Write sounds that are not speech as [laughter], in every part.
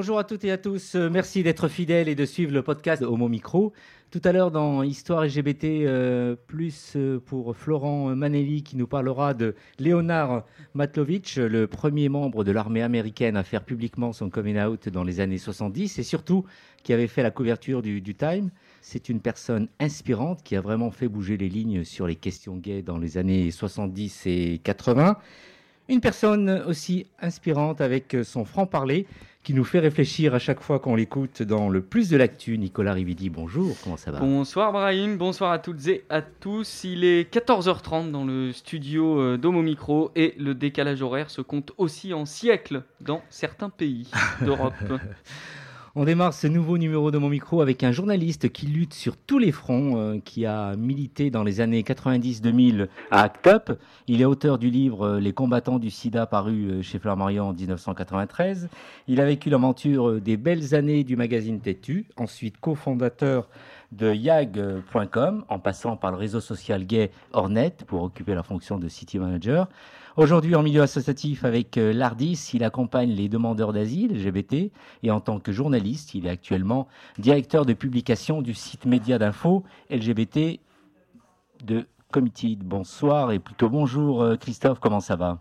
Bonjour à toutes et à tous. Euh, merci d'être fidèles et de suivre le podcast Homo Micro. Tout à l'heure, dans Histoire LGBT, euh, plus euh, pour Florent Manelli qui nous parlera de Leonard Matlovitch, le premier membre de l'armée américaine à faire publiquement son coming out dans les années 70 et surtout qui avait fait la couverture du, du Time. C'est une personne inspirante qui a vraiment fait bouger les lignes sur les questions gays dans les années 70 et 80. Une personne aussi inspirante avec son franc-parler qui nous fait réfléchir à chaque fois qu'on l'écoute dans le plus de l'actu. Nicolas Rividi, bonjour, comment ça va? Bonsoir Brahim, bonsoir à toutes et à tous. Il est 14h30 dans le studio euh, d'Homo Micro et le décalage horaire se compte aussi en siècles dans certains pays d'Europe. [laughs] On démarre ce nouveau numéro de mon micro avec un journaliste qui lutte sur tous les fronts, euh, qui a milité dans les années 90-2000 à ACT UP. Il est auteur du livre euh, Les combattants du sida paru euh, chez Flammarion en 1993. Il a vécu l'aventure des belles années du magazine Têtu, ensuite cofondateur de yag.com en passant par le réseau social gay Hornet pour occuper la fonction de city manager. Aujourd'hui, en milieu associatif avec euh, l'ARDIS, il accompagne les demandeurs d'asile LGBT et en tant que journaliste, il est actuellement directeur de publication du site média d'info LGBT de Committee. Bonsoir et plutôt bonjour euh, Christophe, comment ça va?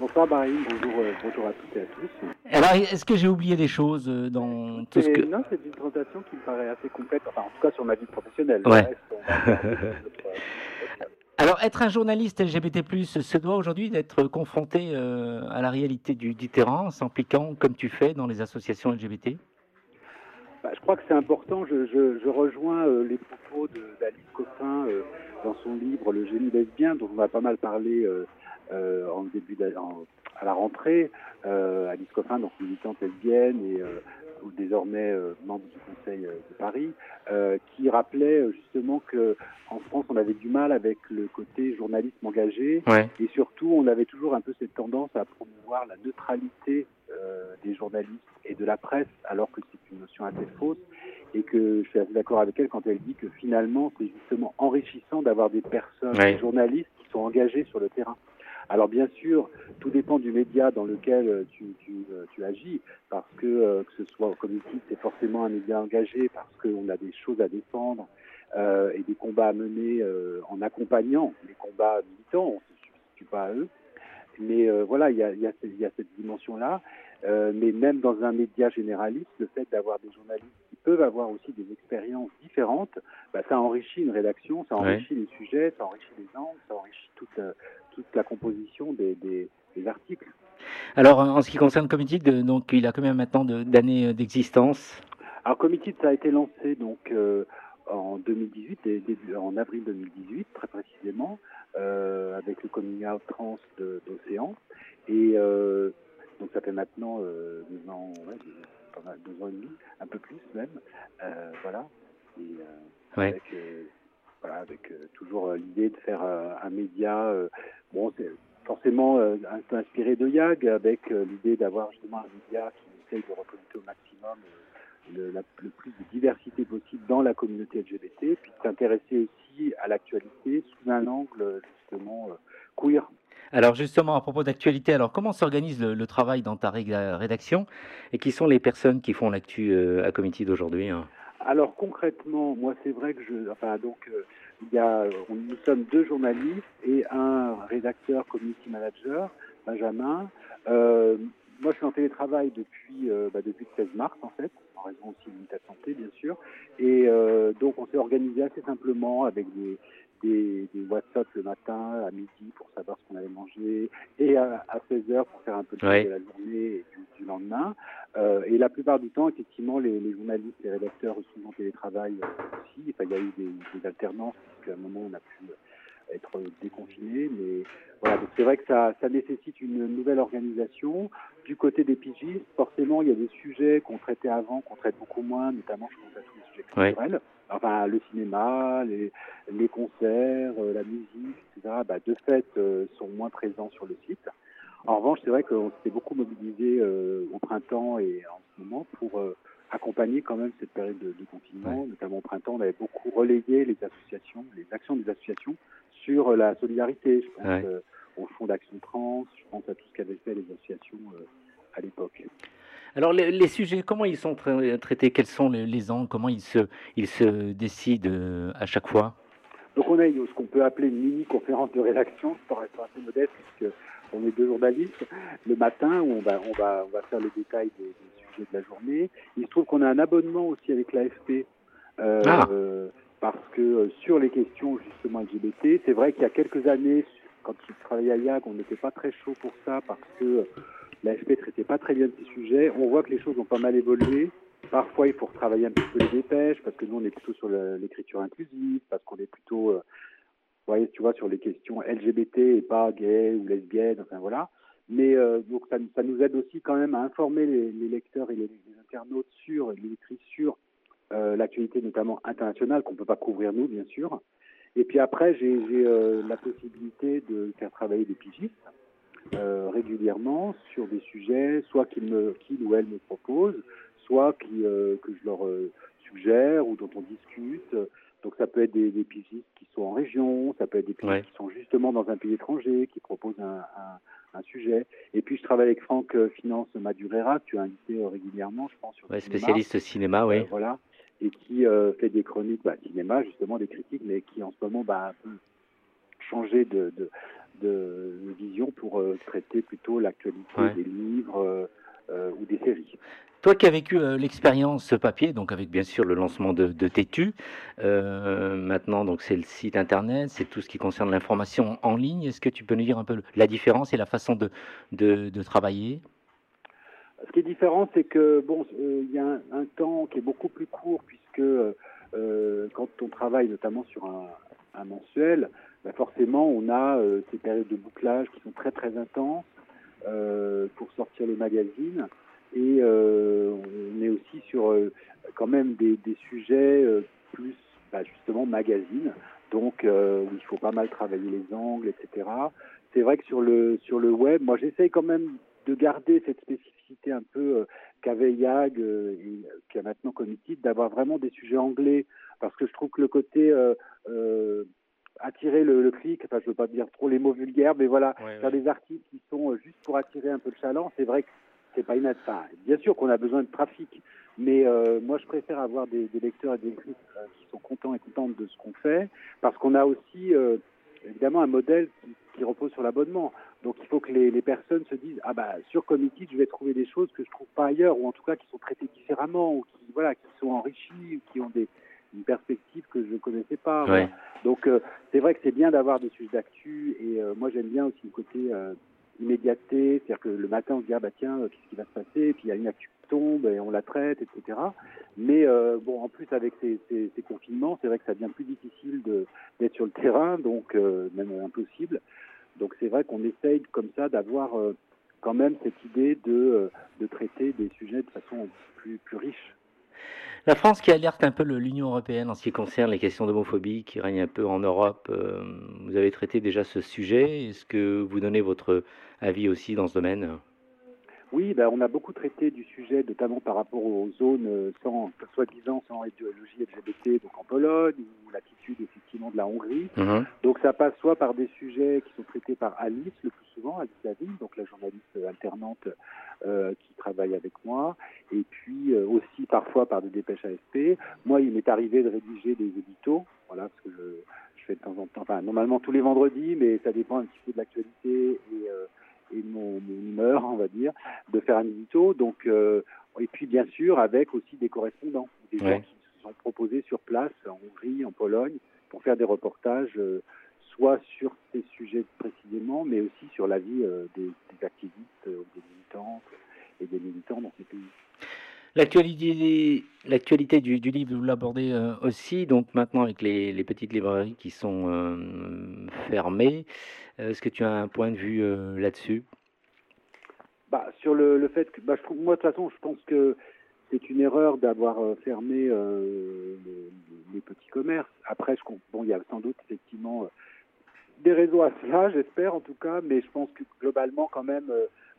Bonsoir bonjour, euh, bonjour à toutes et à tous. Alors, est-ce que j'ai oublié des choses dans tout ce que... Non, c'est une présentation qui me paraît assez complète, enfin en tout cas sur ma vie professionnelle. Ouais. [laughs] être un journaliste LGBT+, se doit aujourd'hui d'être confronté euh, à la réalité du, du terrain, s'impliquant comme tu fais dans les associations LGBT bah, Je crois que c'est important. Je, rejoins euh, les propos d'Alice Coffin euh, dans son livre Le génie lesbien, dont on a pas mal parlé en début en, à la rentrée. Alice Coffin, donc militante lesbienne et ou désormais euh, membre du Conseil euh, de Paris, euh, qui rappelait justement que en France on avait du mal avec le côté journalisme engagé ouais. et surtout on avait toujours un peu cette tendance à promouvoir la neutralité des journalistes et de la presse alors que c'est une notion assez fausse et que je suis assez d'accord avec elle quand elle dit que finalement c'est justement enrichissant d'avoir des personnes, Ouais. des journalistes qui sont engagés sur le terrain. Alors bien sûr, tout dépend du média dans lequel euh, tu, tu, euh, tu agis, parce que euh, que ce soit au comité, c'est forcément un média engagé, parce qu'on a des choses à défendre et des combats à mener en accompagnant les combats militants, on ne se substitue pas à eux. Mais euh, voilà, il y a, il y, a, il y a cette dimension-là. Euh, mais même dans un média généraliste, le fait d'avoir des journalistes qui peuvent avoir aussi des expériences différentes, bah, ça enrichit une rédaction, ça enrichit les sujets, ça enrichit les angles, ça enrichit toute, euh, toute la composition des, des, des articles. Alors, en ce qui concerne Committee, de- donc il a combien maintenant d'années d'existence? Alors, Committee, ça a été lancé donc euh, en 2018, et début, en avril 2018, très précisément, euh, avec le coming out trans d'Océan. Et euh, donc, ça fait maintenant euh, deux ans, ouais, deux, ans et demi, un peu plus même. Voilà. Et, Ouais. avec, voilà, avec toujours l'idée de faire un média. bon, c'est forcément inspiré de YAG, avec l'idée d'avoir justement un média qui essaye de représenter au maximum le, la- le plus de diversité possible dans la communauté LGBT, puis s'intéresser aussi à l'actualité sous un angle justement euh, queer. Alors justement, à propos d'actualité, alors comment s'organise le, le travail dans ta ré- rédaction et qui sont les personnes qui font l'actu euh, à Committee d'aujourd'hui hein? Alors concrètement, moi c'est vrai que je, enfin donc euh, il y a, on- nous sommes deux journalistes et un rédacteur community manager, Benjamin. Euh, moi je suis en télétravail depuis euh, bah, depuis le 16 mars en fait, en raison aussi de l'état de santé bien sûr. Et euh, donc on s'est organisé assez simplement avec des des, des WhatsApp le matin à midi pour savoir ce qu'on allait manger et à, à 16 heures pour faire un peu le Ouais. de la journée et du, du lendemain. Euh, et la plupart du temps, effectivement, les, les journalistes et rédacteurs sont en télétravail aussi. Enfin, il y a eu des, des alternances, parce qu'à un moment, on a pu être déconfinés. Mais voilà, donc c'est vrai que ça, ça nécessite une nouvelle organisation. Du côté des pigistes, forcément, il y a des sujets qu'on traitait avant, qu'on traite beaucoup moins, notamment, je pense à tous les sujets Ouais. culturels. Enfin, le cinéma, les, les concerts, euh, la musique, etc., bah, de fait, euh, sont moins présents sur le site. En revanche, c'est vrai qu'on s'était beaucoup mobilisé euh, au printemps et en ce moment pour euh, accompagner quand même cette période de, de confinement. Notamment au printemps, on avait beaucoup relayé les associations, les actions des associations sur euh, la solidarité. Je pense Ouais. euh, au Fonds d'Action Trans, je pense à tout ce qu'avaient fait les associations euh, à l'époque. Alors les, sujets, comment ils sont traités? Quels sont les, angles? Comment ils se, ils se décident à chaque fois? Donc on a ce qu'on peut appeler une mini-conférence de rédaction, pour être assez modeste, puisque on est deux journalistes, le matin où on va, on va, on va faire le détail des, sujets de la journée. Il se trouve qu'on a un abonnement aussi avec l'AFP. Euh, ah. Parce que euh, sur les questions justement LGBT, c'est vrai qu'il y a quelques années, quand je travaillais à YAG, on n'était pas très chaud pour ça parce que l'AFP ne traitait pas très bien de ces sujets. On voit que les choses ont pas mal évolué. Parfois, il faut retravailler un petit peu les dépêches parce que nous, on est plutôt sur l'écriture inclusive, parce qu'on est plutôt euh, voyez, tu vois, sur les questions LGBT et pas gay ou lesbienne, enfin voilà. Mais euh, donc ça, nous aide aussi quand même à informer les, lecteurs et les, internautes sur, les lectrices sur euh, l'actualité notamment internationale qu'on ne peut pas couvrir nous, bien sûr. Et puis après, j'ai euh, la possibilité de faire travailler des pigistes euh, régulièrement sur des sujets, soit qu'ils qu'ils ou elles me proposent, soit qui, euh, que je leur suggère ou dont on discute. Donc ça peut être des, des pigistes qui sont en région, ça peut être des pigistes qui sont justement dans un pays étranger, qui proposent un, un, un, sujet. Et puis je travaille avec Franck Finance Madurera, que tu as invité régulièrement, je pense. Sur ouais, spécialiste cinéma, oui. voilà et qui euh, fait des chroniques bah, cinéma, justement des critiques, mais qui en ce moment bah, a un peu changé de, de, de, vision pour euh, traiter plutôt l'actualité des livres euh, ou des séries. Toi qui as vécu l'expérience papier, donc avec bien sûr le lancement de, de Tétu, maintenant donc c'est le site internet, c'est tout ce qui concerne l'information en ligne. Est-ce que tu peux nous dire un peu la différence et la façon de travailler? Ce qui est différent, c'est que bon, euh, il y a un, temps qui est beaucoup plus court puisque euh, quand on travaille notamment sur un, mensuel, bah forcément on a euh, ces périodes de bouclage qui sont très très intenses pour sortir le magazine et on est aussi sur quand même des, sujets plus bah, justement magazine, donc il faut pas mal travailler les angles, etc. C'est vrai que sur le sur le web, moi j'essaye quand même de garder cette spécificité un peu euh, qu'avait YAG euh, et qui a maintenant Committed, d'avoir vraiment des sujets anglais, parce que je trouve que le côté euh, attirer le, clic, enfin je veux pas dire trop les mots vulgaires, mais voilà, faire des articles qui sont juste pour attirer un peu le chaland, c'est vrai que c'est pas inadaptable. bien sûr qu'on a besoin de trafic, mais moi je préfère avoir des, lecteurs et des lectrices qui sont contents et contentes de ce qu'on fait, parce qu'on a aussi évidemment un modèle qui, qui repose sur l'abonnement. Donc il faut que les, les, personnes se disent ah bah sur Committee je vais trouver des choses que je trouve pas ailleurs ou en tout cas qui sont traitées différemment ou qui voilà qui sont enrichies ou qui ont des une perspective que je ne connaissais pas. Donc euh, c'est vrai que c'est bien d'avoir des sujets d'actu et euh, moi j'aime bien aussi le côté euh, immédiateté, c'est-à-dire que le matin on se dit ah bah tiens qu'est-ce qui va se passer et puis il y a une actu tombe et on la traite etc. Mais bon en plus avec ces, confinements c'est vrai que ça devient plus difficile d'être sur le terrain donc même impossible. Donc c'est vrai qu'on essaye comme ça d'avoir euh, quand même cette idée de, euh, traiter des sujets de façon plus, plus riche. La France qui alerte un peu l'Union européenne en ce qui concerne les questions d'homophobie qui règnent un peu en Europe. Euh, vous avez traité déjà ce sujet. Est-ce que vous donnez votre avis aussi dans ce domaine? Oui, ben, on a beaucoup traité du sujet, notamment par rapport aux zones euh, sans, soi-disant sans idéologie LGBT, donc en Pologne, ou l'attitude effectivement de la Hongrie. Mhm. Donc ça passe soit par des sujets qui sont traités par Alice, le plus souvent, Alice Lavigne, donc la journaliste alternante euh, qui travaille avec moi, et puis euh, aussi parfois par des dépêches AFP. Moi, il m'est arrivé de rédiger des éditos, voilà, parce que je, je fais de temps en temps, enfin normalement tous les vendredis, mais ça dépend un petit peu de l'actualité et et mon, humeur, on va dire, de faire un édito. Donc, euh, et puis bien sûr avec aussi des correspondants, des gens qui se sont proposés sur place en Hongrie, en Pologne, pour faire des reportages, euh, soit sur ces sujets précisément, mais aussi sur la vie euh, des, des, activistes, des militants et des militants dans ces pays. L'actualité, du, livre, vous l'abordez aussi, donc maintenant avec les, petites librairies qui sont fermées. Est-ce que tu as un point de vue euh, là-dessus? Bah, Sur le, fait que, bah, je trouve, moi de toute façon, je pense que c'est une erreur d'avoir euh, fermé euh, les, petits commerces. Après, bon, il y a sans doute effectivement des raisons à cela, j'espère en tout cas, mais je pense que globalement, quand même,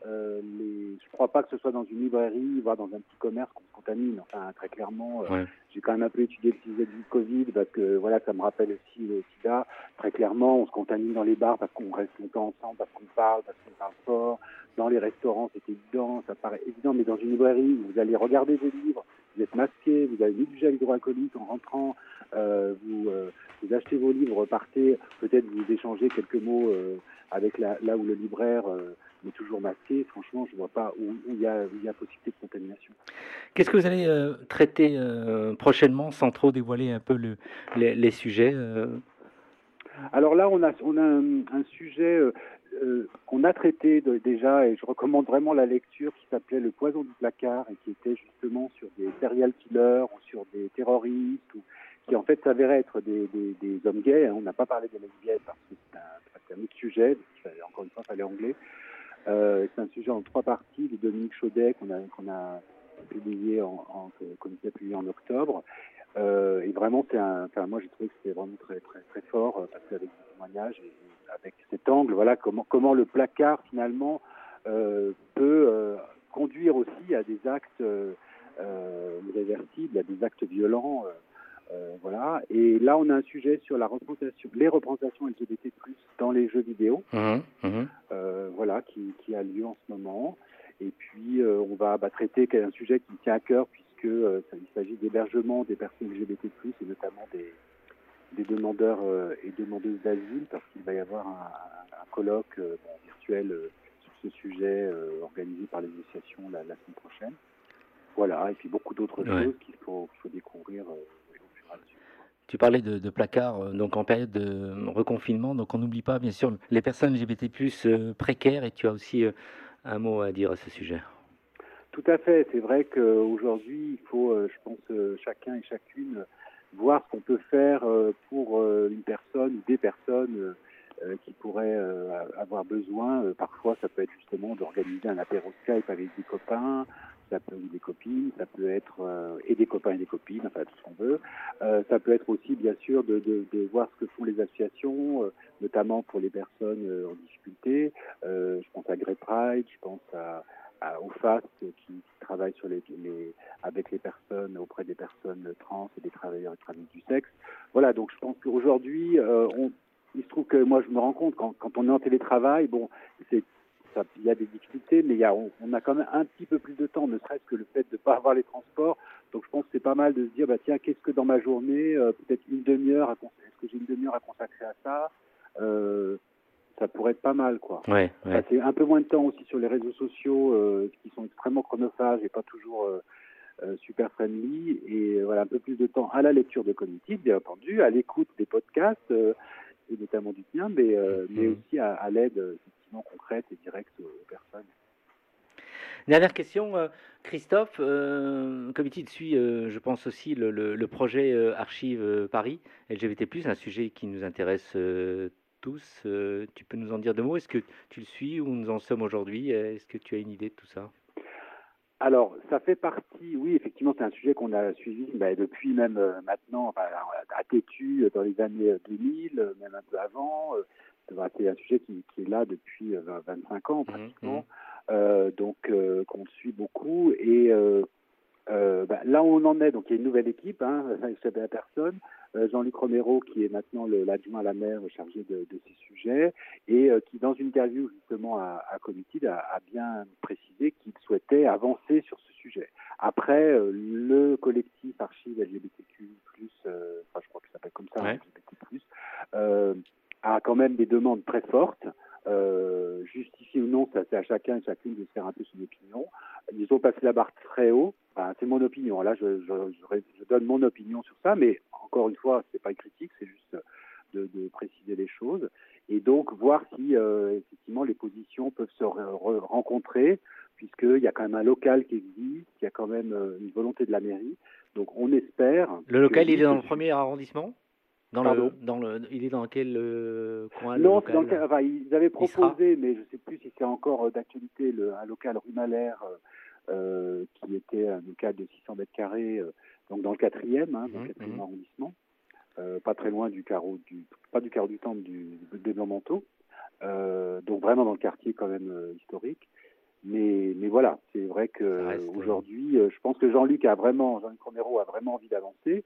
euh, les, je crois pas que ce soit dans une librairie, voire dans un petit commerce qu'on se contamine. Enfin, très clairement, euh, j'ai quand même un peu étudié le sujet du Covid parce que voilà, ça me rappelle aussi le SIDA. Très clairement, on se contamine dans les bars parce qu'on reste longtemps ensemble, parce qu'on parle, parce qu'on parle fort. Dans les restaurants, c'est évident, ça paraît évident, mais dans une librairie, vous allez regarder des livres, vous êtes masqué, vous avez mis du gel hydroalcoolique en rentrant, euh, vous, euh, vous achetez vos livres, partez, peut-être vous échangez quelques mots euh, avec la, là où le libraire toujours masqué. Franchement, je ne vois pas où il y, a, y a possibilité de contamination. Qu'est-ce que vous allez traiter prochainement, sans trop dévoiler un peu le, les, les, sujets alors là, on a, on a un, un sujet euh, qu'on a traité déjà, et je recommande vraiment la lecture, qui s'appelait Le poison du placard, et qui était justement sur des serial killers ou sur des terroristes, ou, qui en fait s'avéraient être des, des, hommes gays. Hein. On n'a pas parlé des lesbiennes parce que c'est un, un, autre sujet, encore une fois, il fallait anglais. Euh, c'est un sujet en trois parties de Dominique Chaudet qu'on a, qu'on a publié en, en, comité publié en octobre. Euh, et vraiment, c'est un, enfin, moi j'ai trouvé que c'était vraiment très, très, très fort, euh, parce qu'avec des témoignages et, avec cet angle, voilà comment, comment le placard finalement peut conduire aussi à des actes irréversibles, à des actes violents. Voilà. Et là, on a un sujet sur la représentation, les représentations LGBT+ dans les jeux vidéo, mmh, mmh. voilà, qui, qui, a lieu en ce moment. Et puis, on va bah, traiter un sujet qui tient à cœur puisque il s'agit d'hébergement des personnes LGBT+, et notamment des, des demandeurs euh, et demandeuses d'asile parce qu'il va y avoir un, colloque euh, virtuel euh, sur ce sujet organisé par l'association la, la, semaine prochaine. Voilà, et puis beaucoup d'autres choses qu'il faut, faut, découvrir au fur et à mesure. Tu parlais de, placards donc en période de reconfinement, donc on n'oublie pas bien sûr les personnes LGBT+ précaires et tu as aussi un mot à dire à ce sujet. Tout à fait, c'est vrai qu'aujourd'hui il faut, je pense, chacun et chacune voir ce qu'on peut faire euh, pour euh, une personne ou des personnes euh, qui pourraient avoir besoin. parfois, ça peut être justement d'organiser un apéro Skype avec des copains, ça peut être des copines, ça peut être et des copains et des copines, enfin tout ce qu'on veut. ça peut être aussi bien sûr de, voir ce que font les associations, notamment pour les personnes en difficulté. je pense à Grey Pride, je pense à, au FAS qui, travaille avec les personnes, auprès des personnes trans et des travailleurs et travailleuses du sexe. Voilà, donc je pense qu'aujourd'hui, euh, il se trouve que moi je me rends compte quand, quand on est en télétravail, bon, c'est il y a des difficultés, mais il y a, on, a quand même un petit peu plus de temps, ne serait-ce que le fait de ne pas avoir les transports. Donc je pense que c'est pas mal de se dire, bah tiens, qu'est-ce que dans ma journée, euh, peut-être une demi-heure, est-ce que j'ai une demi-heure à consacrer à ça euh, ça pourrait être pas mal, quoi. Ouais, ouais. c'est un peu moins de temps aussi sur les réseaux sociaux euh, qui sont extrêmement chronophages et pas toujours euh, super friendly. Et voilà, un peu plus de temps à la lecture de cognitif, bien entendu, à l'écoute des podcasts, et notamment du tien, mais, mais mhm. aussi à, à l'aide concrète et directe aux personnes. Dernière question, Christophe. Euh, suit, je pense aussi, le, le, le projet Archive Paris LGBT+, un sujet qui nous intéresse tous. Euh, tu peux nous en dire deux mots? Est-ce que tu le suis Où nous en sommes aujourd'hui? Est-ce que tu as une idée de tout ça? Alors, ça fait partie, oui, effectivement, c'est un sujet qu'on a suivi bah, depuis même euh, maintenant, à Tétu dans les années 2000, euh, même un peu avant. C'est un sujet qui, est là depuis 25 ans mmh, pratiquement, mmh. donc qu'on suit beaucoup. Et bah, là où on en est, donc il y a une nouvelle équipe, hein, [laughs] il la personne. Euh, Jean-Luc Romero, qui est maintenant l'adjoint à la maire chargé de, ces sujets, et euh, qui, dans une interview justement à, à a, bien précisé qu'il souhaitait avancer sur ce sujet. Après, euh, le collectif Archive LGBTQ+, enfin je crois qu'il s'appelle comme ça, LGBTQ+, a quand même des demandes très fortes. Euh, justifier ou non, c'est à chacun et chacune de faire un peu son opinion. Ils ont passé la barre très haut. Enfin, c'est mon opinion. Là, je, je, je, donne mon opinion sur ça, mais encore une fois, c'est pas une critique, c'est juste de, de, préciser les choses et donc voir si euh, effectivement les positions peuvent se rencontrer, puisqu'il y a quand même un local qui existe, il y a quand même euh, une volonté de la mairie. Donc on espère. Le local, il est dans le premier arrondissement? Dans le, dans le, il est dans quel euh, coin dans enfin, ils avaient proposé, mais je ne sais plus si c'est encore d'actualité, un local rue Malher, euh, qui était un local de 600 mètres carrés, euh, donc dans le quatrième, hein, dans le mmh, quatrième mmh. arrondissement, euh, pas très loin du carreau du, pas du carreau du temple du, des Blancs-Manteaux, donc vraiment dans le quartier quand même historique. Mais, mais voilà, c'est vrai Ça que reste, euh, aujourd'hui, euh, je pense que Jean-Luc a vraiment, Jean-Luc Romero a vraiment envie d'avancer.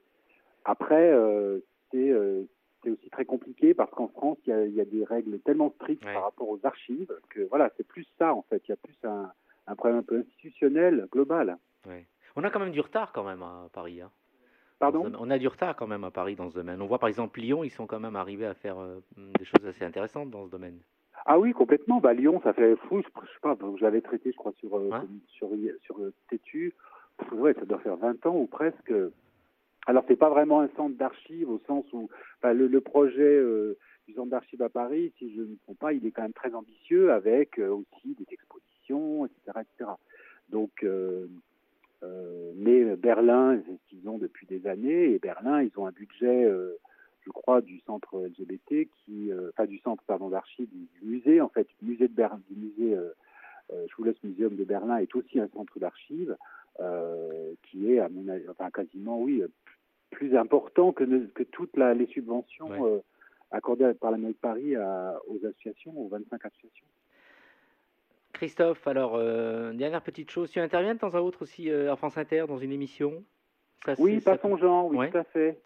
Après, euh, c'est euh, c'est aussi très compliqué parce qu'en France, il y, a, il y a des règles tellement strictes Ouais. par rapport aux archives que voilà, c'est plus ça en fait. Il y a plus un, un problème un peu institutionnel, global. Ouais. On a quand même du retard quand même à Paris. hein. Pardon On a du retard quand même à Paris dans ce domaine. On voit par exemple Lyon, ils sont quand même arrivés à faire euh, des choses assez intéressantes dans ce domaine. Ah oui, complètement. Bah, Lyon, ça fait fou. Je, je sais pas, je l'avais traité, je crois, sur, euh, Ouais. sur, sur euh, Tétu. Pff, Ouais, ça doit faire 20 ans ou presque. Alors, c'est pas vraiment un centre d'archives au sens où le, projet euh, du centre d'archives à Paris, si je ne me trompe pas, il est quand même très ambitieux avec euh, aussi des expositions, etc. etc. Donc, euh, euh, mais Berlin, c'est ce qu'ils ont depuis des années, et Berlin, ils ont un budget, je crois, du centre LGBT, qui, enfin du centre d'archives du, du musée, en fait, du musée de Berlin, du musée euh, euh, Schulles Museum de Berlin est aussi un centre d'archives qui est, à mon avis, enfin quasiment, oui, euh, plus important que, ne- que toutes la- les subventions Ouais. euh, accordées par la mairie de Paris à- aux associations, aux 25 associations. Christophe, alors, euh, dernière petite chose, tu interviens de temps à autre aussi euh, à France Inter dans une émission? Ça, Oui, pas son genre, oui, Ouais. tout à fait.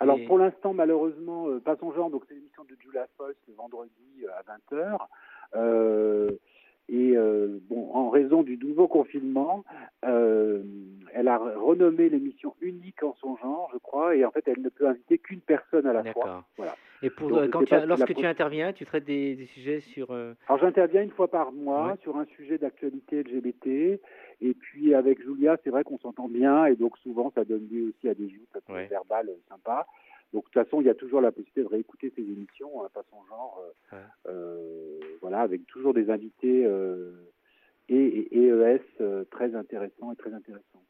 Alors Et- pour l'instant, malheureusement, euh, pas son genre, donc c'est l'émission de Julia Foyce le vendredi euh, à 20h. Et euh, bon, en raison du nouveau confinement, euh, elle a renommé l'émission unique en son genre, je crois, et en fait, elle ne peut inviter qu'une personne à la fois. D'accord. Voilà. Et pour, Donc, euh, quand tu, si lorsque tu interviens, tu traites des, des sujets sur. euh, Alors j'interviens une fois par mois Ouais. sur un sujet d'actualité LGBT, et puis avec Julia, c'est vrai qu'on s'entend bien, et donc souvent ça donne lieu aussi à des joutes Ouais. verbales sympas. Donc de toute façon, il y a toujours la possibilité de réécouter ces émissions, hein, pas son genre, euh, Ouais. euh, voilà, avec toujours des invités euh, et, et EES euh, très intéressants et très intéressants.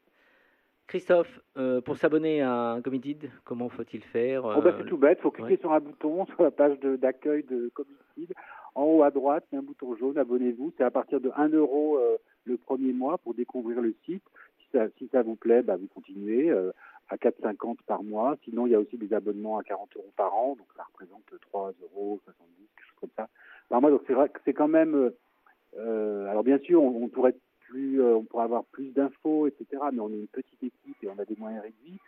Christophe, pour s'abonner à Committed, comment faut-il faire Oh, euh, c'est tout bête, il faut cliquer ouais. sur un bouton [laughs] sur la page de- d'accueil de, Committed. En haut à droite, il y a un bouton jaune, abonnez-vous. C'est à partir de 1 euro le premier mois pour découvrir le site. Si ça, si ça vous plaît, bah, vous continuez euh, à 4,50 par mois. Sinon, il y a aussi des abonnements à 40 euros par an, donc ça représente 3 euros, 70, quelque chose comme ça par mois. Donc c'est vrai que c'est quand même. euh, euh, alors bien sûr, on, on pourrait plus, on pourrait avoir plus d'infos, etc. Mais on est une petite équipe et on a des moyens réduits.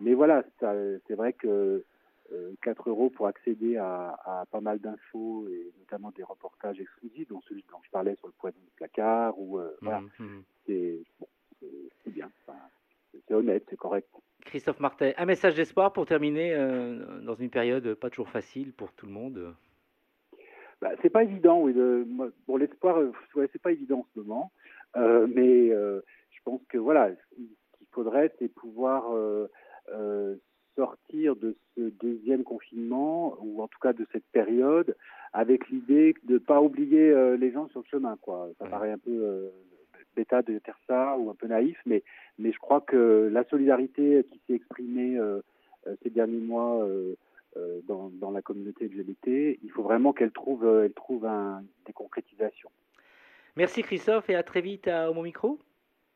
Mais voilà, c'est vrai que euh, 4 euros pour accéder à, à pas mal d'infos et notamment des reportages exclusifs, dont celui dont je parlais sur le poison du placard, ou euh, voilà, bon, c'est- c'est bien, Enfin, c'est- honnête, c'est correct. Christophe Martel, un message d'espoir pour terminer euh, dans une période pas toujours facile pour tout le monde? Bah, c'est pas évident, oui. De, moi, bon, l'espoir, euh, ouais, c'est pas évident en ce moment, Euh, mais euh, je pense que voilà, ce qui- ce qu'il faudrait, c'est pouvoir sortir de ce deuxième confinement, ou en tout cas de cette période, avec l'idée de ne pas oublier les gens sur le chemin. Quoi. Ça Ouais. paraît un peu bêta de ça ou un peu naïf, mais, mais je crois que la solidarité qui s'est exprimée euh, euh, ces derniers mois euh, dans, dans la communauté LGBT, il faut vraiment qu'elle trouve, elle trouve un, des concrétisations. Merci Christophe et à très vite à Homo Micro.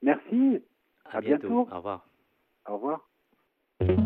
Merci, À, À bientôt. bientôt. Au revoir. au revoir.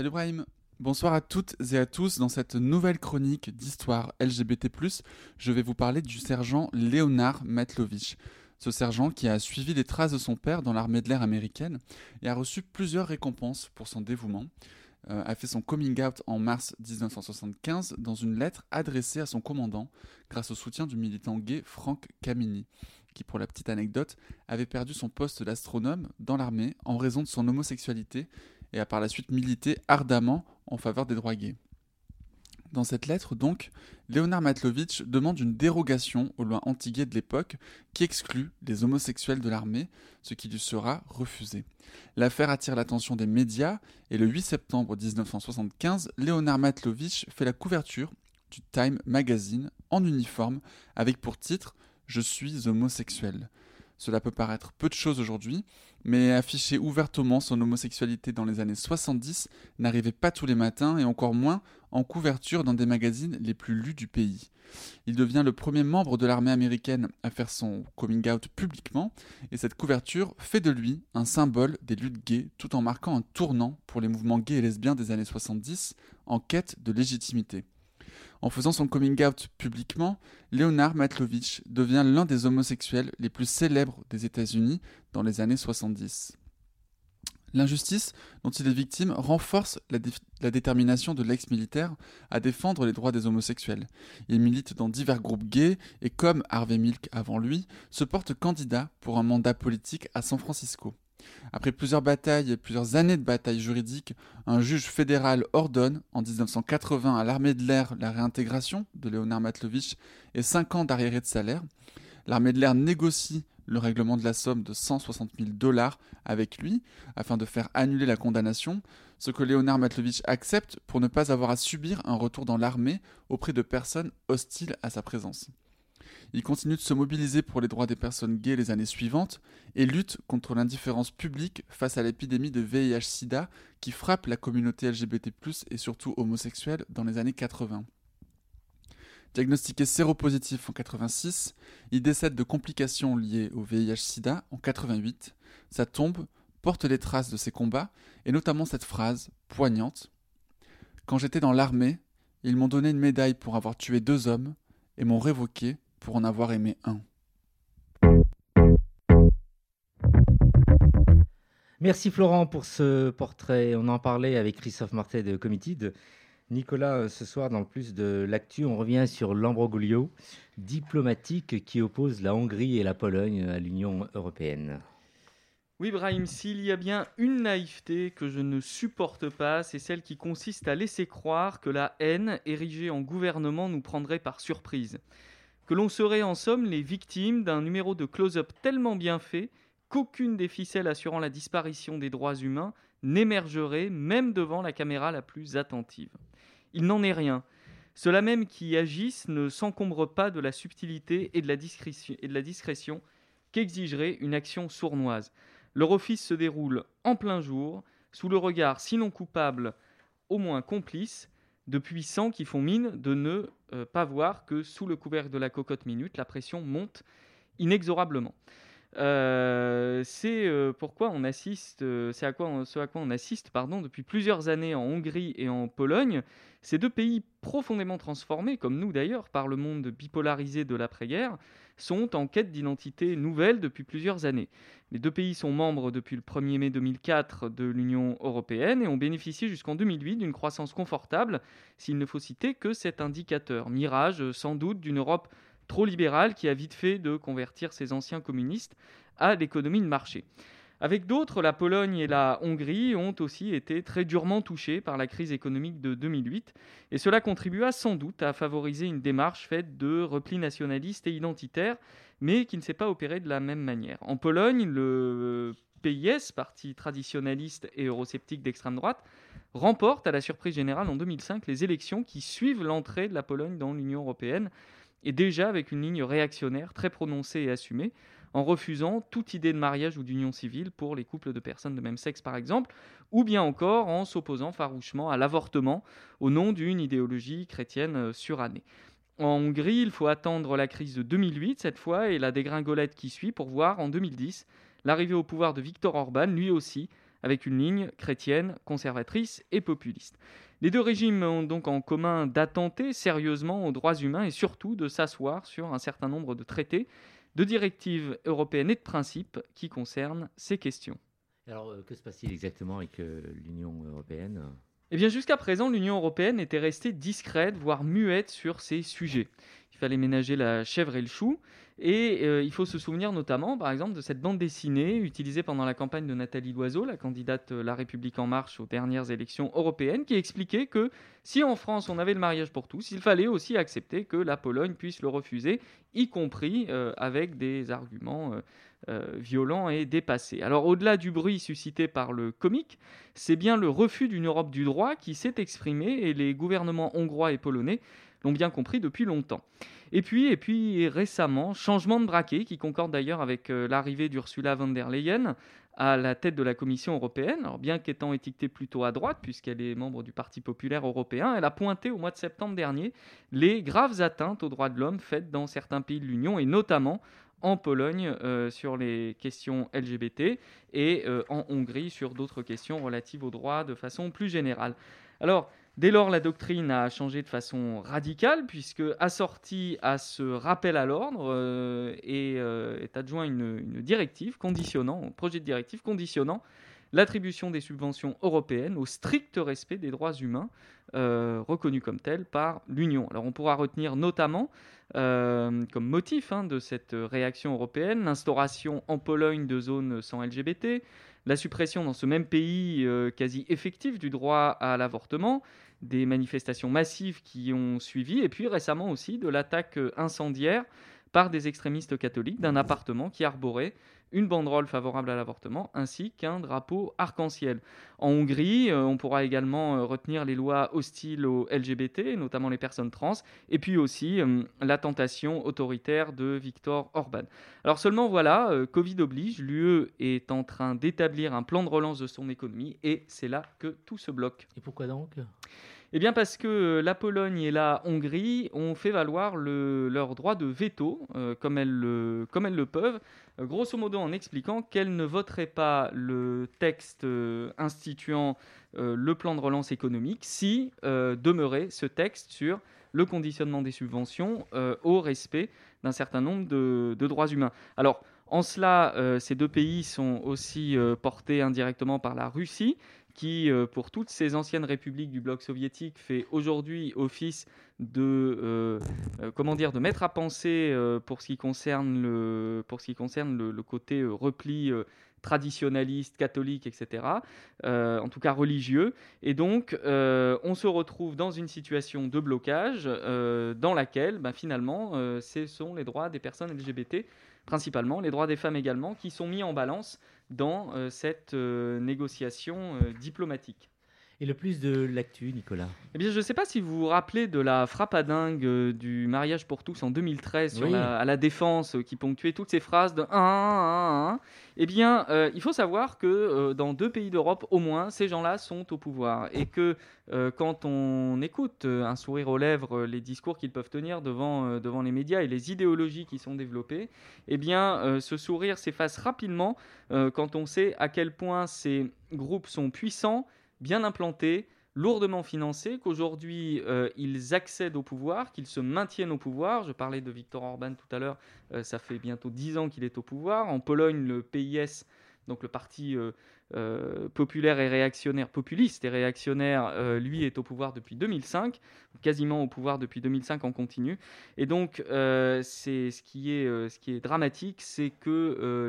Salut Brahim. Bonsoir à toutes et à tous. Dans cette nouvelle chronique d'histoire LGBT+, je vais vous parler du sergent Leonard Matlovich. Ce sergent qui a suivi les traces de son père dans l'armée de l'air américaine et a reçu plusieurs récompenses pour son dévouement. Euh, a fait son coming out en mars 1975 dans une lettre adressée à son commandant grâce au soutien du militant gay Frank Kamini, qui, pour la petite anecdote, avait perdu son poste d'astronome dans l'armée en raison de son homosexualité et a par la suite milité ardemment en faveur des droits gays. Dans cette lettre, donc, Léonard Matlovitch demande une dérogation aux lois anti-gays de l'époque qui exclut les homosexuels de l'armée, ce qui lui sera refusé. L'affaire attire l'attention des médias et le 8 septembre 1975, Léonard Matlovitch fait la couverture du Time Magazine en uniforme avec pour titre Je suis homosexuel. Cela peut paraître peu de choses aujourd'hui, mais afficher ouvertement son homosexualité dans les années 70 n'arrivait pas tous les matins et encore moins en couverture dans des magazines les plus lus du pays. Il devient le premier membre de l'armée américaine à faire son coming out publiquement, et cette couverture fait de lui un symbole des luttes gays tout en marquant un tournant pour les mouvements gays et lesbiens des années 70 en quête de légitimité. En faisant son coming out publiquement, Leonard Matlovich devient l'un des homosexuels les plus célèbres des États-Unis dans les années 70. L'injustice dont il est victime renforce la, la détermination de l'ex-militaire à défendre les droits des homosexuels. Il milite dans divers groupes gays et, comme Harvey Milk avant lui, se porte candidat pour un mandat politique à San Francisco. Après plusieurs batailles et plusieurs années de batailles juridiques, un juge fédéral ordonne en 1980 à l'armée de l'air la réintégration de Léonard Matlovich et 5 ans d'arriéré de salaire. L'armée de l'air négocie le règlement de la somme de 160 000 dollars avec lui afin de faire annuler la condamnation, ce que Léonard Matlovich accepte pour ne pas avoir à subir un retour dans l'armée auprès de personnes hostiles à sa présence. Il continue de se mobiliser pour les droits des personnes gays les années suivantes et lutte contre l'indifférence publique face à l'épidémie de VIH-Sida qui frappe la communauté LGBT+, et surtout homosexuelle dans les années 80. Diagnostiqué séropositif en 86, il décède de complications liées au VIH-Sida en 88. Sa tombe porte les traces de ses combats et notamment cette phrase poignante Quand j'étais dans l'armée, ils m'ont donné une médaille pour avoir tué deux hommes et m'ont révoqué pour en avoir aimé un. Merci Florent pour ce portrait. On en parlait avec Christophe Martet de Committed. Nicolas, ce soir, dans le plus de l'actu, on revient sur l'embroglio diplomatique qui oppose la Hongrie et la Pologne à l'Union européenne. Oui, Brahim, s'il y a bien une naïveté que je ne supporte pas, c'est celle qui consiste à laisser croire que la haine érigée en gouvernement nous prendrait par surprise que l'on serait en somme les victimes d'un numéro de close-up tellement bien fait qu'aucune des ficelles assurant la disparition des droits humains n'émergerait même devant la caméra la plus attentive. Il n'en est rien. Ceux-là même qui agissent ne s'encombrent pas de la subtilité et de la discrétion, et de la discrétion qu'exigerait une action sournoise. Leur office se déroule en plein jour, sous le regard sinon coupable, au moins complice, de puissants qui font mine de ne euh, pas voir que sous le couvercle de la cocotte minute, la pression monte inexorablement. Euh, c'est euh, pourquoi on assiste, c'est à quoi ce à quoi on assiste pardon, depuis plusieurs années en Hongrie et en Pologne. Ces deux pays profondément transformés, comme nous d'ailleurs, par le monde bipolarisé de l'après-guerre, sont en quête d'identité nouvelle depuis plusieurs années. Les deux pays sont membres depuis le 1er mai 2004 de l'Union européenne et ont bénéficié jusqu'en 2008 d'une croissance confortable, s'il ne faut citer que cet indicateur, mirage sans doute d'une Europe trop libérale qui a vite fait de convertir ses anciens communistes à l'économie de marché. Avec d'autres, la Pologne et la Hongrie ont aussi été très durement touchées par la crise économique de 2008, et cela contribua sans doute à favoriser une démarche faite de repli nationaliste et identitaire, mais qui ne s'est pas opérée de la même manière. En Pologne, le PIS, parti traditionnaliste et eurosceptique d'extrême droite, remporte à la surprise générale en 2005 les élections qui suivent l'entrée de la Pologne dans l'Union européenne, et déjà avec une ligne réactionnaire très prononcée et assumée, en refusant toute idée de mariage ou d'union civile pour les couples de personnes de même sexe par exemple, ou bien encore en s'opposant farouchement à l'avortement au nom d'une idéologie chrétienne euh, surannée. En Hongrie, il faut attendre la crise de 2008 cette fois et la dégringolette qui suit pour voir en 2010 l'arrivée au pouvoir de Viktor Orban, lui aussi avec une ligne chrétienne, conservatrice et populiste. Les deux régimes ont donc en commun d'attenter sérieusement aux droits humains et surtout de s'asseoir sur un certain nombre de traités, de directives européennes et de principes qui concernent ces questions. Alors, euh, que se passe-t-il exactement avec euh, l'Union européenne? Eh bien, jusqu'à présent, l'Union européenne était restée discrète, voire muette sur ces sujets. Il fallait ménager la chèvre et le chou. Et euh, il faut se souvenir notamment, par exemple, de cette bande dessinée utilisée pendant la campagne de Nathalie Loiseau, la candidate La République en marche aux dernières élections européennes, qui expliquait que si en France on avait le mariage pour tous, il fallait aussi accepter que la Pologne puisse le refuser, y compris avec des arguments euh, violent et dépassé. Alors au-delà du bruit suscité par le comique, c'est bien le refus d'une Europe du droit qui s'est exprimé et les gouvernements hongrois et polonais l'ont bien compris depuis longtemps. Et puis, et puis récemment, changement de braquet qui concorde d'ailleurs avec euh, l'arrivée d'Ursula von der Leyen à la tête de la Commission européenne. Alors bien qu'étant étiquetée plutôt à droite, puisqu'elle est membre du Parti populaire européen, elle a pointé au mois de septembre dernier les graves atteintes aux droits de l'homme faites dans certains pays de l'Union, et notamment en Pologne euh, sur les questions LGBT et euh, en Hongrie sur d'autres questions relatives aux droits de façon plus générale. Alors, dès lors, la doctrine a changé de façon radicale puisque, assortie à ce rappel à l'ordre, euh, est adjoint une, directive conditionnant, un projet de directive conditionnant l'attribution des subventions européennes au strict respect des droits humains reconnus comme tels par l'Union. Alors on pourra retenir notamment euh, comme motif hein, de cette réaction européenne, l'instauration en Pologne de zones sans LGBT, la suppression dans ce même pays euh, quasi effective du droit à l'avortement, des manifestations massives qui ont suivi, et puis récemment aussi de l'attaque incendiaire par des extrémistes catholiques d'un appartement qui arborait une banderole favorable à l'avortement ainsi qu'un drapeau arc-en-ciel. En Hongrie, euh, on pourra également euh, retenir les lois hostiles aux LGBT, notamment les personnes trans, et puis aussi euh, la tentation autoritaire de Viktor Orban. Alors seulement voilà, Covid oblige, l'UE est en train d'établir un plan de relance de son économie et c'est là que tout se bloque. Et pourquoi donc? Eh bien parce que la Pologne et la Hongrie ont fait valoir leur droit de veto, comme, elles le, comme elles le peuvent, euh, grosso modo en expliquant qu'elle ne voterait pas le texte euh, instituant euh, le plan de relance économique si demeurait ce texte sur le conditionnement des subventions au respect d'un certain nombre de, droits humains. Alors, en cela, ces deux pays sont aussi portés indirectement par la Russie, qui, pour toutes ces anciennes républiques du bloc soviétique, fait aujourd'hui office de, euh, euh, comment dire, de mettre à penser euh, pour ce qui concerne le, pour ce qui concerne le, côté repli traditionnaliste, catholique, etc., en tout cas religieux. Et donc, on se retrouve dans une situation de blocage dans laquelle, ben, finalement, ce sont les droits des personnes LGBT, principalement, les droits des femmes également, qui sont mis en balance dans cette négociation diplomatique. Et le plus de l'actu, Nicolas? Eh bien, je ne sais pas si vous vous rappelez de la frappe à dingue euh, du mariage pour tous en 2013 à la défense euh, qui ponctuait toutes ces phrases de 1, 1, 1, Eh bien, euh, il faut savoir que dans deux pays d'Europe au moins, ces gens-là sont au pouvoir. Et que quand on écoute un sourire aux lèvres les discours qu'ils peuvent tenir devant, devant les médias et les idéologies qui sont développées, eh bien, ce sourire s'efface rapidement quand on sait à quel point ces groupes sont puissants bien implantés, lourdement financés, qu'aujourd'hui euh, ils accèdent au pouvoir, qu'ils se maintiennent au pouvoir. Je parlais de Viktor Orban tout à l'heure, euh, ça fait bientôt dix ans qu'il est au pouvoir. En Pologne, le PIS, donc le parti euh, populaire et réactionnaire, populiste et réactionnaire, lui est au pouvoir depuis 2005, quasiment au pouvoir depuis 2005 en continu. Et donc, c'est ce, qui est, ce qui est dramatique, c'est que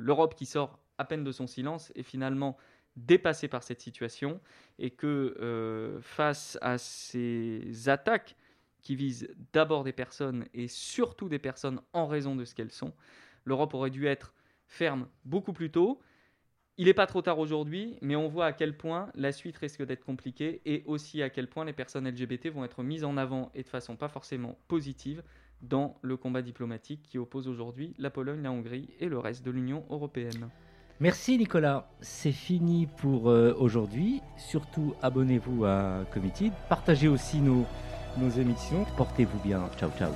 l'Europe qui sort à peine de son silence est finalement dépassé par cette situation et que euh, face à ces attaques qui visent d'abord des personnes et surtout des personnes en raison de ce qu'elles sont, l'Europe aurait dû être ferme beaucoup plus tôt. Il n'est pas trop tard aujourd'hui, mais on voit à quel point la suite risque d'être compliquée et aussi à quel point les personnes LGBT vont être mises en avant et de façon pas forcément positive dans le combat diplomatique qui oppose aujourd'hui la Pologne, la Hongrie et le reste de l'Union européenne. Merci Nicolas, c'est fini pour euh, aujourd'hui. Surtout abonnez-vous à Committed, partagez aussi nos, nos émissions, portez-vous bien, ciao ciao.